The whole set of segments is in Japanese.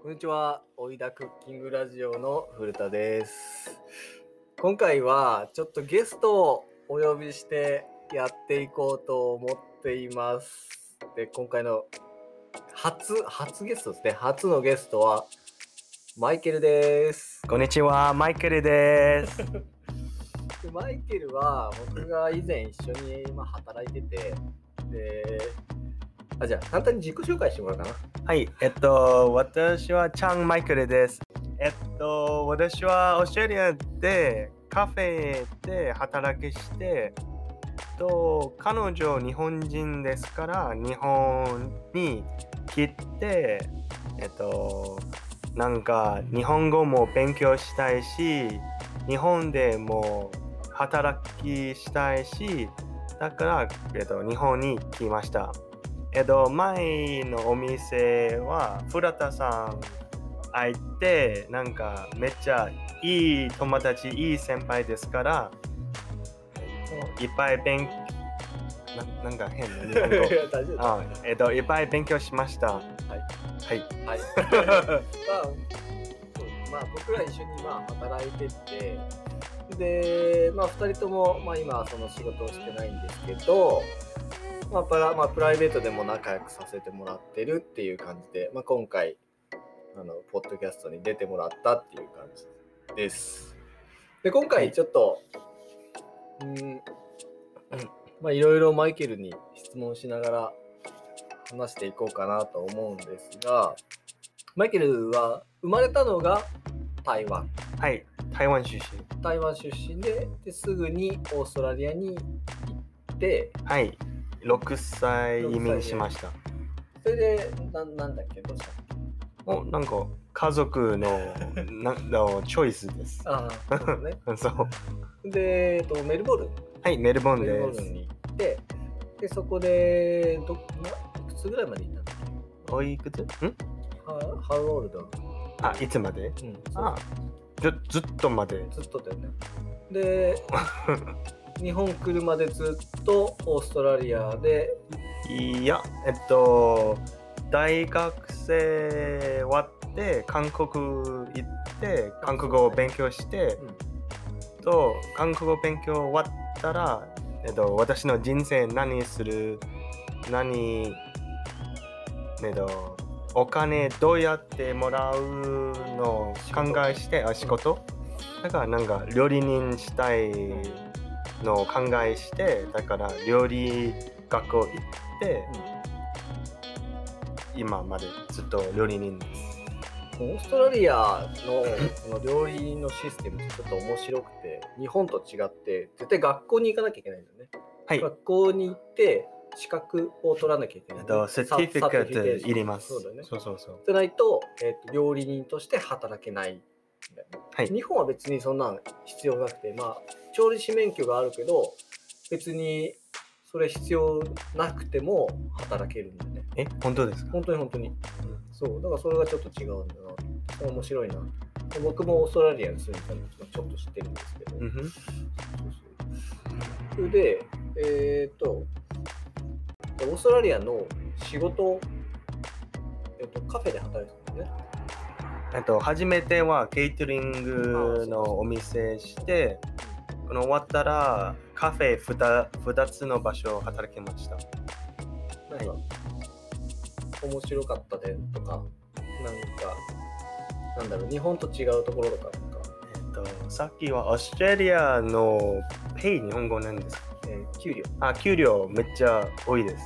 こんにちは、おいだクッキングラジオの古田です。今回はちょっとゲストをお呼びしてやっていこうと思っています。で、今回の初、初ゲストですね。初のゲストはマイケルです。こんにちは、マイケルです。でマイケルは僕が以前一緒にまあ働いてて、で、あ、じゃあ簡単に自己紹介してもらおうかな。はい、えっと、私はチャン・マイケルです。えっと、私はオーストラリアでカフェで働きして、と彼女日本人ですから日本に来て、えっと、なんか日本語も勉強したいし、日本でも働きしたいし、だから、えっと、日本に来ました。えっと、前のお店は、古田さん相手、なんかめっちゃいい友達、いい先輩ですから、えっと、いっぱい勉ななんか変な日本語あ、えっと、いっぱい勉強しました。はい。はい。はい。まあ、そうまあ、僕ら一緒にまあ働いてて、で、まあ、2人とも、まあ、今はその仕事をしてないんですけど、まあプラまあ、プライベートでも仲良くさせてもらってるっていう感じで、まあ、今回あの、ポッドキャストに出てもらったっていう感じです。で、今回ちょっと、うん、まあ、いろいろマイケルに質問しながら話していこうかなと思うんですが、マイケルは生まれたのが台湾。はい。台湾出身。台湾出身でですぐにオーストラリアに行って、はい。6歳移民しました。それで、ななんだっけ、どうしたおなんか家族の なのチョイスです。ああ、そうね。そう。で、えっと、メルボルン。はい、メルボルンメルボです。ルンに行って、で、そこで、ど、な、いくつぐらいまで行ったんだっおいくつ？ん？けハハウオールド。あ、いつまで？うん、あずずっとまで。ずっとだよね。で、日本来るまでずっとオーストラリアで、いや、えっと、大学生終わって、韓国行って、韓国語を勉強して、と、韓国語勉強終わったら、えっと、私の人生何する、何、えっと、お金どうやってもらうのを考えして、あ、仕事？だからなんか料理人したいのを考えして、だから料理学校行って、今までずっと料理人です。オーストラリアのこの料理のシステムってちょっと面白くて、日本と違って、絶対学校に行かなきゃいけないんだよね。はい。学校に行って、資格を取らなきゃいけないえっ。と、セティフィケットいります。そうだよね。そうそうそう。じゃないと、えっと料理人として働けない。はい。日本は別にそんなの必要なくて、まあ、調理師免許があるけど、別にそれ必要なくても働けるんだよね。え、本当ですか？本当に本当に。そう、だからそれがちょっと違うんだな。面白いな。で僕もオーストラリアに住んでたので、ちょっと知ってるんですけど。そうそうそれで、えっ、と、オーストラリアの仕事、えっ、と、カフェで働いてたんだよね。えっと、初めてはケータリングのお店して、この終わったらカフェ 2, 2つの場所を働きました。なんか、面白かった点とか、なんか、なんだろう、日本と違うところとか、えっと、さっきはオーストラリアのペイ日本語なんですかえー給料。あ、給料めっちゃ多いです。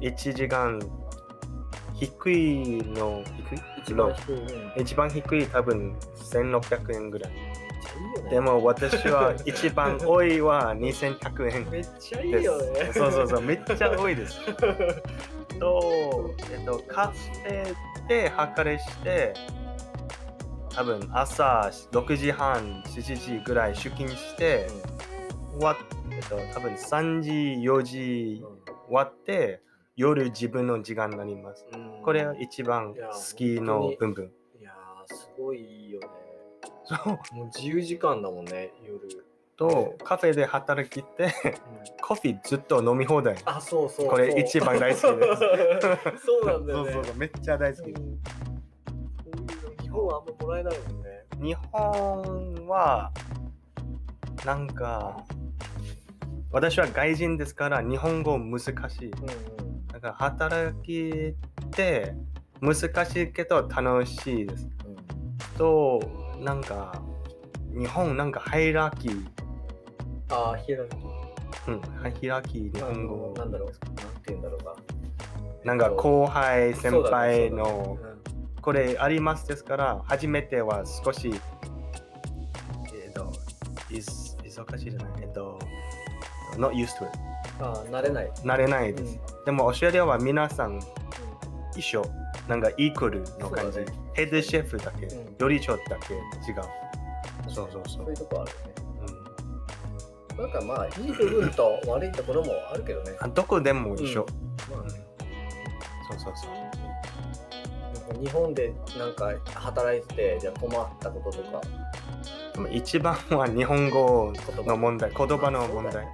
1時間低いの、低い？一番？低いね。一番低い多分1600円ぐらい。いいよね。でも私は 一番多いは2100円めっちゃいい。よね。そうそうそう、めっちゃ多いです。と、えっと、カフェで働きして、多分朝6時半、7時ぐらい出勤して、終わっえっと、多分3時、4時終わって、夜自分の時間になります。うんこれは一番好きの部分。いやー、すごいいいよね。そう。もう自由時間だもんね、夜。と、カフェで働きて、コーヒーずっと飲み放題。あ、そうそう。これ一番大好きです そうなんだよね。そうそうそう、めっちゃ大好き。うん本はあんまもらえないもんね。日本はなんか私は外人ですから日本語難しい。うんうん。だから働きって難しいけど楽しいです。となんか日本なんかハイラーキー、ああ、ヒエラルキー。うん、ハイラーキー日あ本語のなんだろう。なんて言うんだろうな。なんか後輩先輩のこれありますですから初めては少しえっといす忙しいじゃない？えっと not used to it うんああ、慣れない。慣れないです、でもオーストラリアは皆さん一緒。なんかイークルの感じ、ね。ヘッドシェフだけ、うん。料理長だけ。違う、そうそうそう。そういうとこあるよね。うん。なんかまあ、いい部分と悪いところもあるけどね。あどこでも一緒、まあね。そうそうそう。日本でなんか働いてて、じゃあ困ったこととか、一番は日本語言の問題。言葉の問題、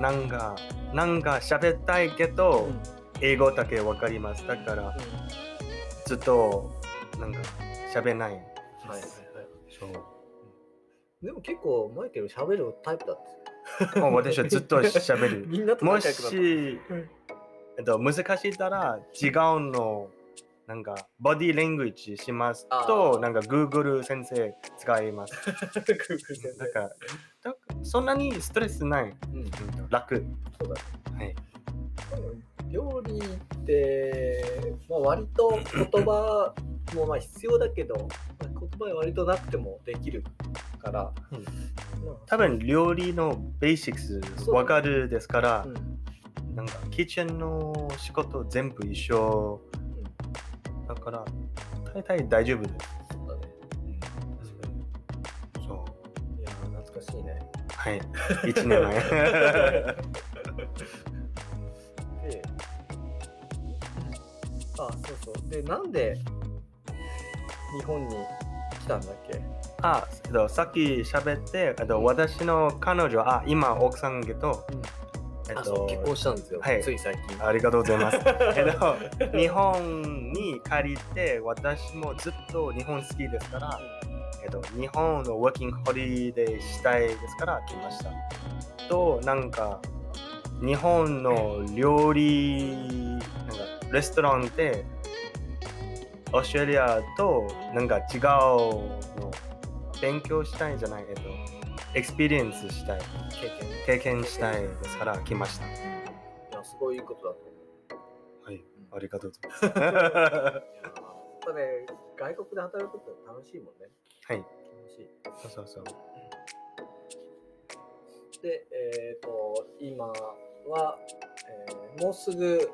なんかなんか喋ったいけど、うん。英語だけわかりますだからずっとなんか喋れない。はいはいはい。そう。でも結構マイケル喋るタイプだった。もう私はずっと喋る。みんなともしうん、えっと、難しいたら違うのなんかボディレングイッジしますとなんか Google 先生使います。Google 先生。だかそんなにストレスない。うん、楽。そうだ。ね。はい。料理って、まあ、割と言葉もまあ必要だけど、まあ言葉は割となくてもできるから、うん。まあ多分料理のベーシックスそうわかるですから、う。ん。なんかキッチンの仕事全部一緒。うん。だから大体大丈夫です、そうだね。そう。いやー、懐かしいね。はい 1年前で、あ、そうそう。で、なんで日本に来たんだっけ？あえっとさっき喋ってえっと私の彼女あ今奥さんけど、えっあ、そう、と結婚したんですよ。はいつい最近。ありがとうございます。えっと、日本に帰りて、私もずっと日本好きですから、えっと、日本のワーキングホリデーしたいですから来ました。と、なんか、日本の料理、なんか、レストランで、オーストラリアとなんか違うの勉強したいんじゃないけど、 experience したい、経験。経験したいですから来ました。いや、すごいいいことだと思う。はい、ありがとうございます。やっぱね、外国で働くって楽しいもんね。はい。そうそうそう。で、えっ、と、今は、えーもうすぐ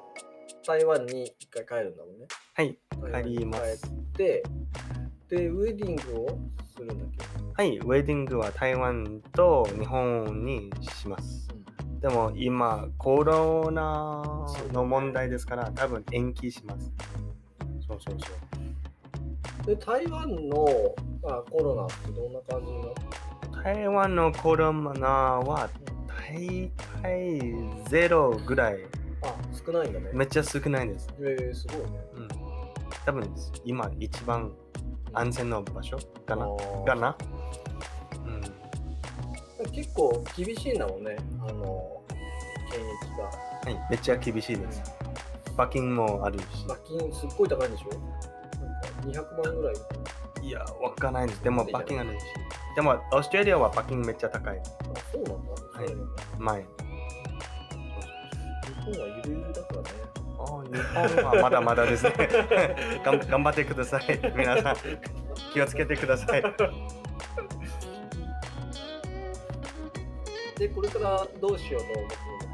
台湾に一回帰るんだもんね。はい、帰ります帰って、で、ウェディングをするんだっけ？はい、ウェディングは台湾と日本にします。でも今、コロナの問題ですから、多分延期します。そうそうそう。で、台湾の、まあ、コロナってどんな感じなの台湾のコロナは大体ゼロぐらい、あ、少ないんだね。めっちゃ少ないです。えー、すごいね。うん、多分今一番安全な場所かな？かな、うん、結構厳しいんだもんね、あの、検疫が。はい、めっちゃ厳しいです。罰金もあるし。罰金すっごい高いんでしょ？なんか200万ぐらい。いや、わかんないです。でも罰金あるし。でも、オーストラリアは罰金めっちゃ高い。あ、そうなんだ。はい前。日本はゆるゆるだからね。あ日本はまだまだですね。がん頑張ってください。皆さん、気をつけてください。で、これからどうしようと思ってるんだっ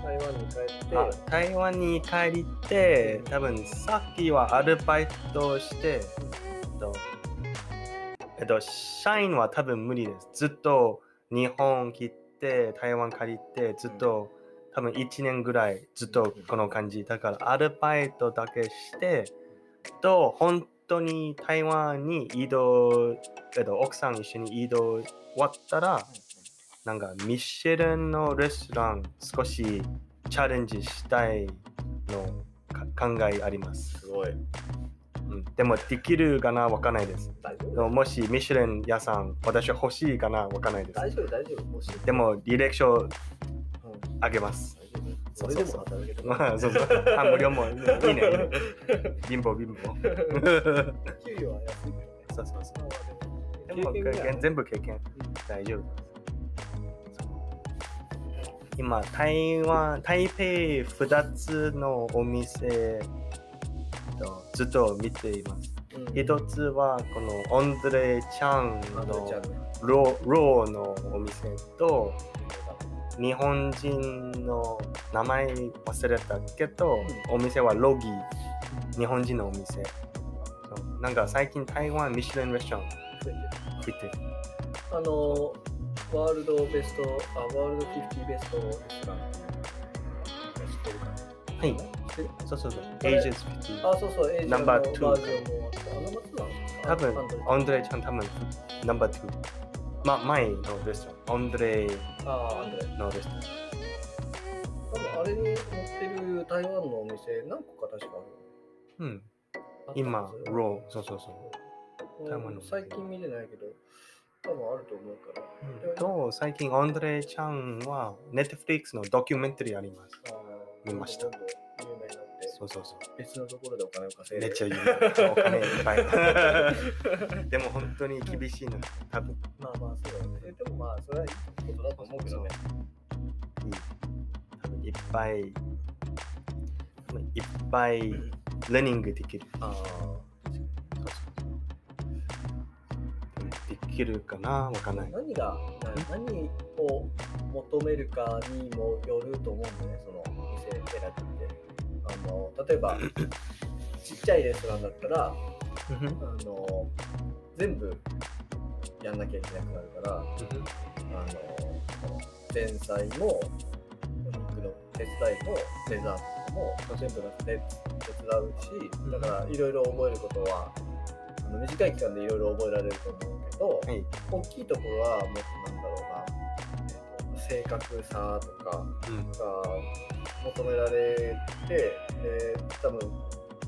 け？台湾に帰って、あ台湾に帰りて、多分さっきはアルバイトして、えっと、えっと、社員は多分無理です。ずっと日本来て、台湾借りて、ずっと、多分1年ぐらいずっとこの感じ。だからアルバイトだけして、と、本当に台湾に移動、えっと、奥さん一緒に移動終わったら、なんかミシェルンのレストラン少しチャレンジしたいのか考えあります。すごい。でもできるかなわかんないです。大丈夫でももしミシュレン屋さん、私欲しいかなわかんないです。大丈夫、大丈夫。もし。でも履歴書うん、あげます。それでも働ける。ま あそうそう。あ、無料もいいね。いいね貧乏貧乏。給料は安いけどね。そうそうそう。ででも経験全部経験大丈夫今台湾台北2つのお店とずっと見ています。うん。一つはこのオンドレちゃんあどうちゃのローローのお店と日本人の名前忘れたけど、お店はロギ日本人のお店。なんか最近台湾ミシュランレストラン増てる。あの、ワールドベスト、あ、ワールド50ベストレストランはいそうそうそう。あれ？Ages 50。あ、そうそう、エージョンもあって、あ、ナンバー2なの多分あアンドレ、オンドレちゃん多分、ナンバー2。ま、前のレストラン。オンドレあ、アンドレ。のレストラン。多分あれに載ってる台湾のお店何個か確かうん。ある。今あったはず、ロー。そうそうそう。うん台湾の最近見てないけど、多分あると思うから。と、最近オンドレちゃんは、ネットフリックスのドキュメンタリーあります。あー見ました有名になって、そうそうそう。別のところでお金を稼いでめっちゃ有名。お金いっぱい。でも本当に厳しいの。多分まあまあそうだね。でもまあそれはいいことだと思うけどね。いい。多分いっぱい、いっぱい、レーニングできる。ああ。きるかなわかんない。何がな何を求めるかにもよると思うんだよね、その店選びって。あの例えば ちっちゃいレストランだったらあの全部やんなきゃいけなくなるから、あの前菜もお肉の手伝いもデザートも全部手手伝うしだからいろいろ覚えることはあの短い期間でいろいろ覚えられると思うけど、はい。大きいところはもっとなんだろうな、えーと正確さとかうん。が求められてで多分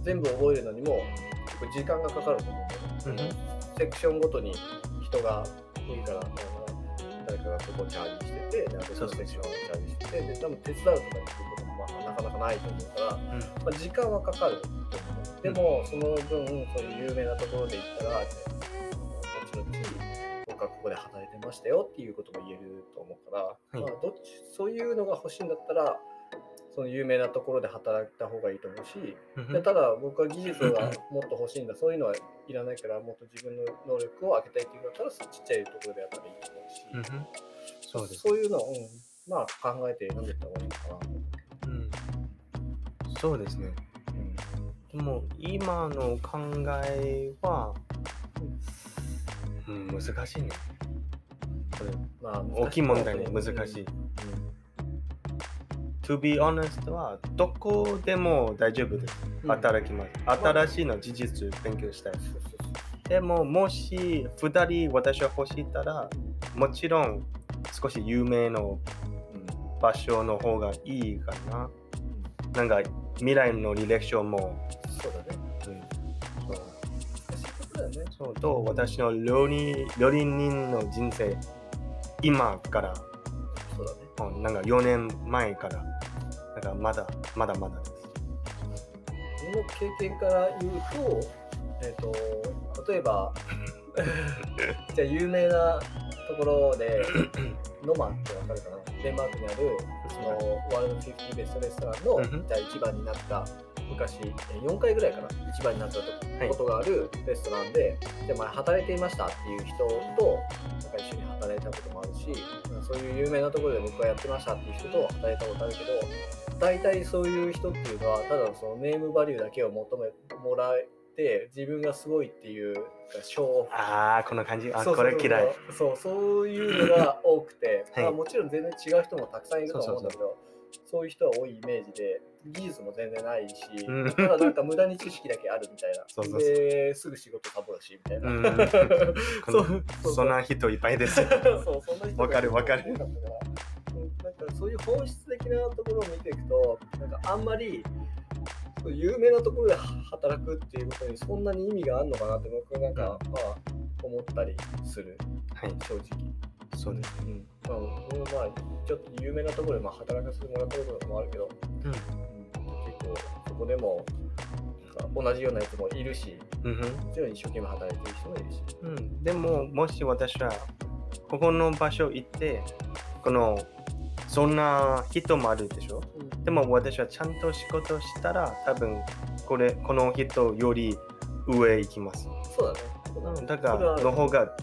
全部覚えるのにも結構時間がかかると思うんだよね。セクションごとに人が多いから、誰かがそこをチャージしてて、で別のセクションをチャージしてて、で多分手伝うとかっていうこともまあなかなかないと思うから、うんまあ、時間はかかると思う。でも、その分、そういう有名なところで行ったら、後々、僕はここで働いてましたよっていうことも言えると思うから、い。まあ、どっちそういうのが欲しいんだったら、その有名なところで働いた方がいいと思うし、うん。でただ僕は技術がもっと欲しいんだ、そういうのはいらないから、もっと自分の能力を上げたいっていうんだったら、ちっちゃいところでやったらいいと思うし、うんそうです。そういうのを、うんまあ考えて選んでいった方がいいのかな。うん。そうですね。でも今の考えは、うん、難しいね。これまあ、大きい問題ね、難しい。To be honest はどこでも大丈夫です。うん働きます。新しいの事実勉強したい。でももし2人私は欲しいたら、もちろん少し有名の場所の方がいいかな。なんか未来の履歴書も、難しいことだよね。そうと私の料理料理人の人生今からそうだね。うんなんか4年前からなんかまだまだまだです。僕の経験から言うと、えっ、と、例えば、じゃあ有名なところで、ノマンってわかるかな？デンマークにある、そのワールド50ベストレストランの、じゃあ一番になった、昔、え4回ぐらいかな、一番になったことがあるレストランで、で前働いていましたっていう人と、なんか一緒に働いたこともあるし、そういう有名なところで僕はやってましたっていう人と働いたことあるけど、大体そういう人っていうのは、ただそのネームバリューだけを求めもらえて、自分がすごいっていう、ショーオフああこの感じ。あそうそうこれ嫌い。そうそういうのが多くて、はい。まあ、もちろん全然違う人もたくさんいると思うんだけどそういう人は多いイメージで技術も全然ないし、うん。ただなんか無駄に知識だけあるみたいな。そうそうそう。ですぐ仕事サボるしみたいな、うん。そうこのそうそうそんな人いっぱいです。そうそんな人がわかるわかる。多ったから。うんなんかそういう本質的なところを見ていくとなんかあんまり有名なところで働くっていうことにそんなに意味があるのかなって僕なんか、まあ思ったりする。はい、正直。そうです。うんまあ、僕もまあちょっと有名なところでまあ働かせてもらったこともあるけど、うん。結構そこでも同じようなやつもいるし、うん一生懸命働いてる人もいるし。うん、でも、もし私はここの場所行って、このそんな人もあるでしょ？でも私はちゃんと仕事したら、多分これこの人より上行きます。そうだね。だから、の方が、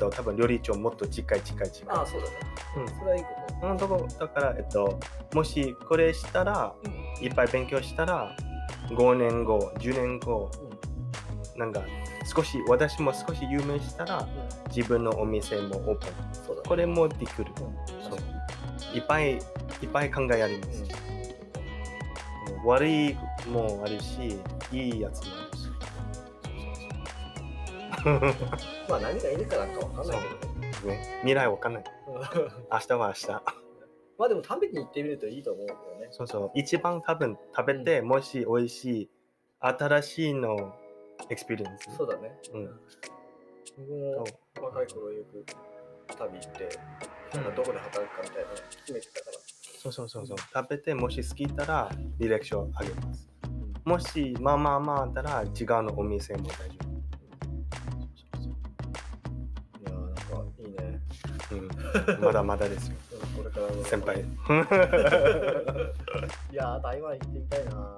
と、多分料理長もっと近い近い近い。ああ、そうだね。うんそれはいいこうん、だからだから、えっと、もしこれしたら、と。いっぱい勉強したら、5年後、10年後、なんか少し、私も少し有名したら、自分のお店もオープン。そうだね。これもできる。うんそういっぱいいっぱい考えあります。悪いもあるし、いいやつもあるし。まあ何がいいのかなんかわかんないけどね。ね、未来わかんない。明日は明日。まあでも食べに行ってみるといいと思うけどね。そうそう。一番多分食べて、もし美味しい、新しいの experience。そうだね。うん。僕も若い頃よく旅行って、なんかどこで働くかみたいなの決めてたから。そうそうそうそう。食べて、もし好きたら、履歴書あげます。もし、まあまあまああったら、違うのお店も大丈夫。まだまだですよ。うんこれからの先輩。いやー台湾行ってみたいな。